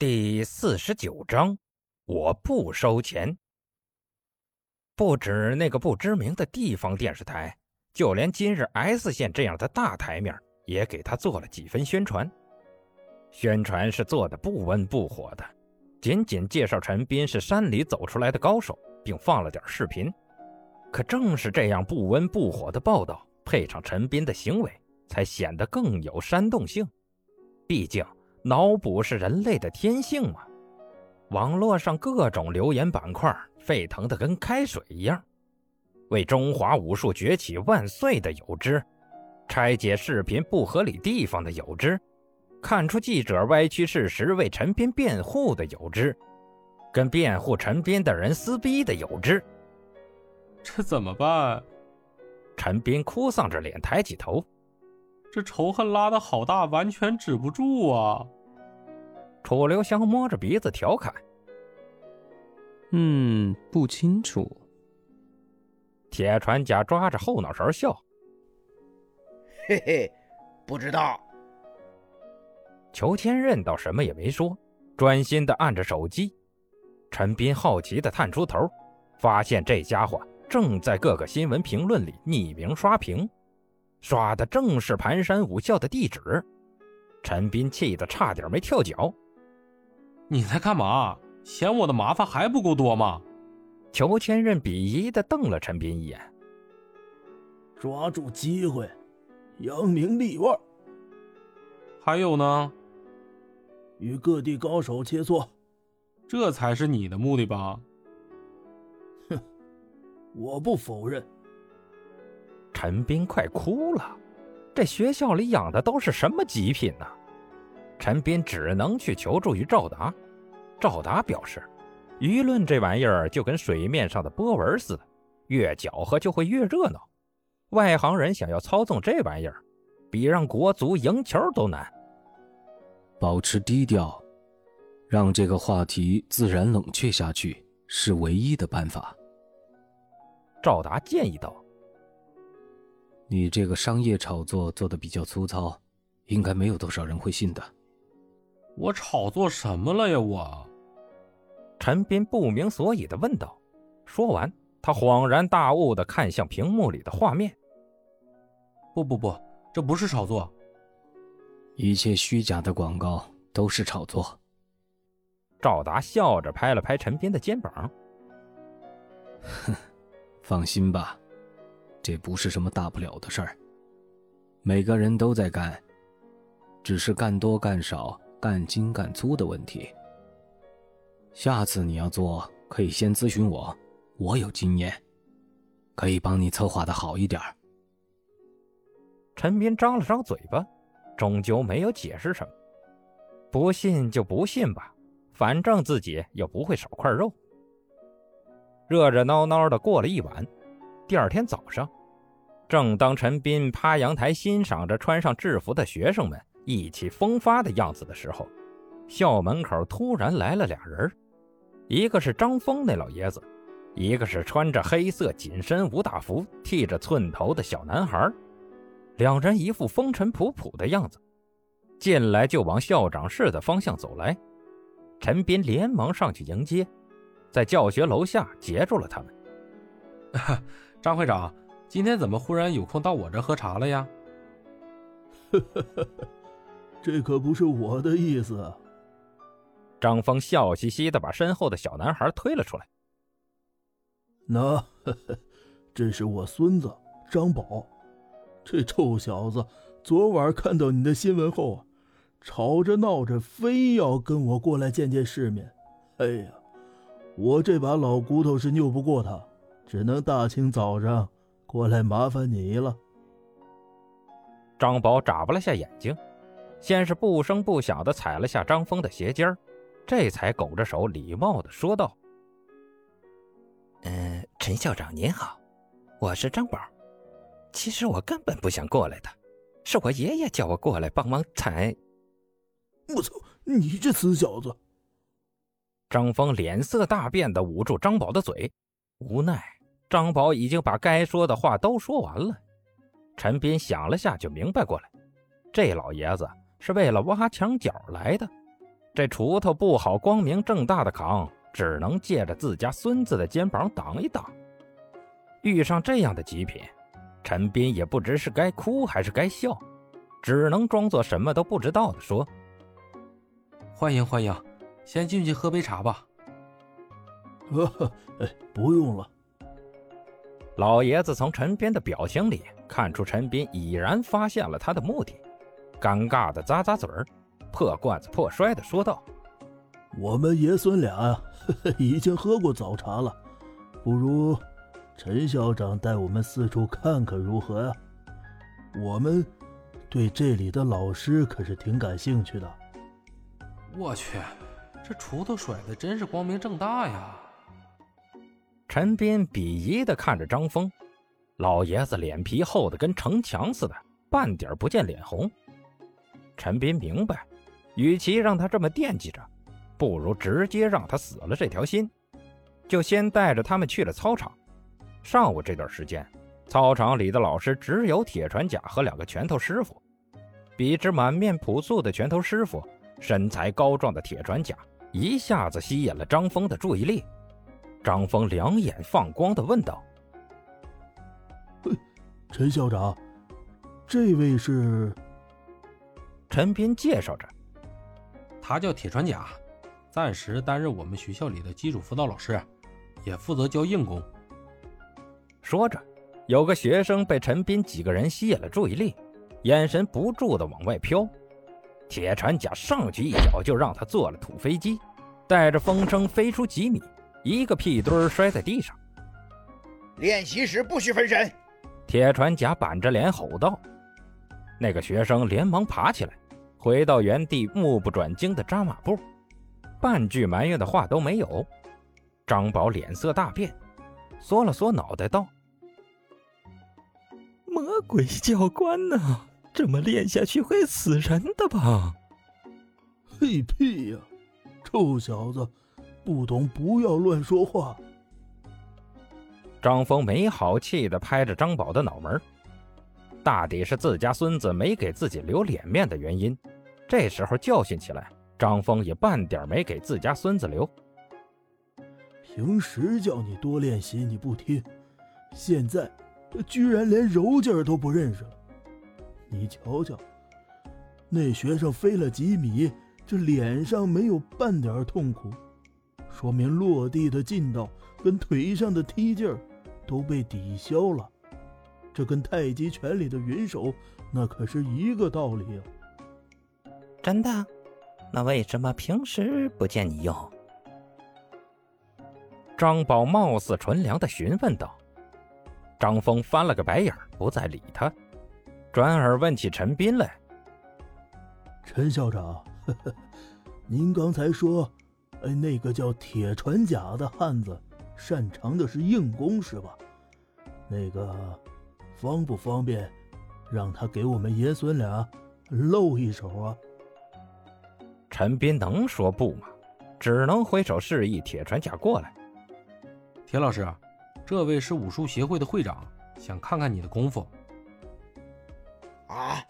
第四十九章，我不收钱。不止那个不知名的地方电视台，就连今日 S 县这样的大台面也给他做了几分宣传。宣传是做的不温不火的，仅仅介绍陈斌是山里走出来的高手，并放了点视频。可正是这样不温不火的报道，配上陈斌的行为，才显得更有煽动性。毕竟。脑补是人类的天性嘛？网络上各种留言板块沸腾的跟开水一样，为中华武术崛起万岁的有之，拆解视频不合理地方的有之，看出记者歪曲事实为陈斌辩护的有之，跟辩护陈斌的人撕逼的有之。这怎么办？陈斌哭丧着脸抬起头。这仇恨拉的好大，完全止不住啊！楚留香摸着鼻子调侃：“嗯，不清楚。”铁船甲抓着后脑勺笑：“嘿嘿，不知道。”裘千仞倒什么也没说，专心的按着手机。陈斌好奇的探出头，发现这家伙正在各个新闻评论里匿名刷屏。刷的正是盘山武校的地址，陈斌气得差点没跳脚。你在干嘛？嫌我的麻烦还不够多吗？裘千仞鄙夷的瞪了陈斌一眼。抓住机会，扬名立万。还有呢？与各地高手切磋，这才是你的目的吧？哼，我不否认。陈斌快哭了，这学校里养的都是什么极品呢？陈斌只能去求助于赵达。赵达表示，舆论这玩意儿就跟水面上的波纹似的，越搅和就会越热闹。外行人想要操纵这玩意儿，比让国足赢球都难。保持低调，让这个话题自然冷却下去，是唯一的办法。赵达建议道。你这个商业炒作做的比较粗糙，应该没有多少人会信的。我炒作什么了呀？我，陈斌不明所以的问道。说完，他恍然大悟的看向屏幕里的画面。不不不，这不是炒作，一切虚假的广告都是炒作。赵达笑着拍了拍陈斌的肩膀。哼，放心吧。这不是什么大不了的事儿，每个人都在干，只是干多干少、干精干粗的问题。下次你要做，可以先咨询我，我有经验，可以帮你策划的好一点。陈斌张了张嘴巴，终究没有解释什么。不信就不信吧，反正自己又不会少块肉。热热闹闹的过了一晚，第二天早上。正当陈斌趴阳台欣赏着穿上制服的学生们意气风发的样子的时候，校门口突然来了俩人，一个是张峰那老爷子，一个是穿着黑色紧身武打服、剃着寸头的小男孩。两人一副风尘仆仆的样子，进来就往校长室的方向走来。陈斌连忙上去迎接，在教学楼下截住了他们。张会长。今天怎么忽然有空到我这喝茶了呀？呵呵呵呵，这可不是我的意思。张峰笑嘻嘻的把身后的小男孩推了出来。那，呵呵，这是我孙子张宝。这臭小子昨晚看到你的新闻后啊，吵着闹着非要跟我过来见见世面。哎呀，我这把老骨头是拗不过他，只能大清早上。过来麻烦你了。张宝眨巴了下眼睛，先是不声不响的踩了下张峰的鞋尖儿这才拱着手礼貌的说道：“嗯，陈校长您好，我是张宝。其实我根本不想过来的，是我爷爷叫我过来帮忙踩。”我操！你这死小子！张峰脸色大变的捂住张宝的嘴，无奈。张宝已经把该说的话都说完了，陈斌想了下就明白过来，这老爷子是为了挖墙脚来的，这锄头不好光明正大的扛，只能借着自家孙子的肩膀挡一挡。遇上这样的极品，陈斌也不知是该哭还是该笑，只能装作什么都不知道的说：“欢迎欢迎，先进去喝杯茶吧。”“呵，哎，不用了。”老爷子从陈斌的表情里看出陈斌已然发现了他的目的，尴尬的咂咂嘴儿，破罐子破摔的说道：“我们爷孙俩呀，已经喝过早茶了，不如……”陈校长带我们四处看看如何呀？我们对这里的老师可是挺感兴趣的。我去，这锄头甩的真是光明正大呀！陈斌鄙夷的看着张峰，老爷子脸皮厚的跟城墙似的，半点不见脸红。陈斌明白，与其让他这么惦记着，不如直接让他死了这条心。就先带着他们去了操场。上午这段时间，操场里的老师只有铁船甲和两个拳头师傅。比之满面朴素的拳头师傅，身材高壮的铁船甲一下子吸引了张峰的注意力。张峰两眼放光的问道：“陈校长，这位是？”陈斌介绍着：“他叫铁船甲，暂时担任我们学校里的基础辅导老师，也负责教硬功。”说着，有个学生被陈斌几个人吸引了注意力，眼神不住的往外飘。铁船甲上去一脚就让他坐了土飞机，带着风声飞出几米，一个屁墩摔在地上。练习时不许分神！铁船甲板着脸吼道。那个学生连忙爬起来，回到原地，目不转睛的扎马步，半句埋怨的话都没有。张宝脸色大变，缩了缩脑袋道。魔鬼教官呢？这么练下去会死人的吧？嘿屁呀！臭小子，不懂不要乱说话。张峰没好气的拍着张宝的脑门，大抵是自家孙子没给自己留脸面的原因。这时候教训起来，张峰也半点没给自家孙子留。平时叫你多练习，你不听，现在。居然连柔劲儿都不认识了，你瞧瞧，那学生飞了几米，这脸上没有半点痛苦，说明落地的劲道跟腿上的踢劲儿都被抵消了。这跟太极拳里的云手那可是一个道理啊！真的？那为什么平时不见你用？张宝貌似纯良的询问道。张峰翻了个白眼，不再理他，转而问起陈斌来：“陈校长，呵呵，您刚才说，哎，那个叫铁船甲的汉子，擅长的是硬功，是吧？那个方不方便让他给我们爷孙俩露一手啊？”陈斌能说不吗？只能挥手示意铁船甲过来。铁老师。这位是武术协会的会长，想看看你的功夫。啊，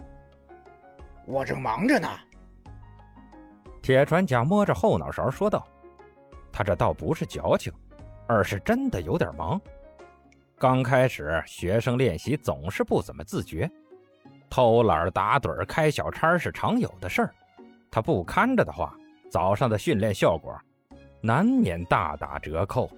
我正忙着呢。铁船甲摸着后脑勺说道：“他这倒不是矫情，而是真的有点忙。刚开始学生练习总是不怎么自觉，偷懒打盹开小差是常有的事儿。他不看着的话，早上的训练效果难免大打折扣。”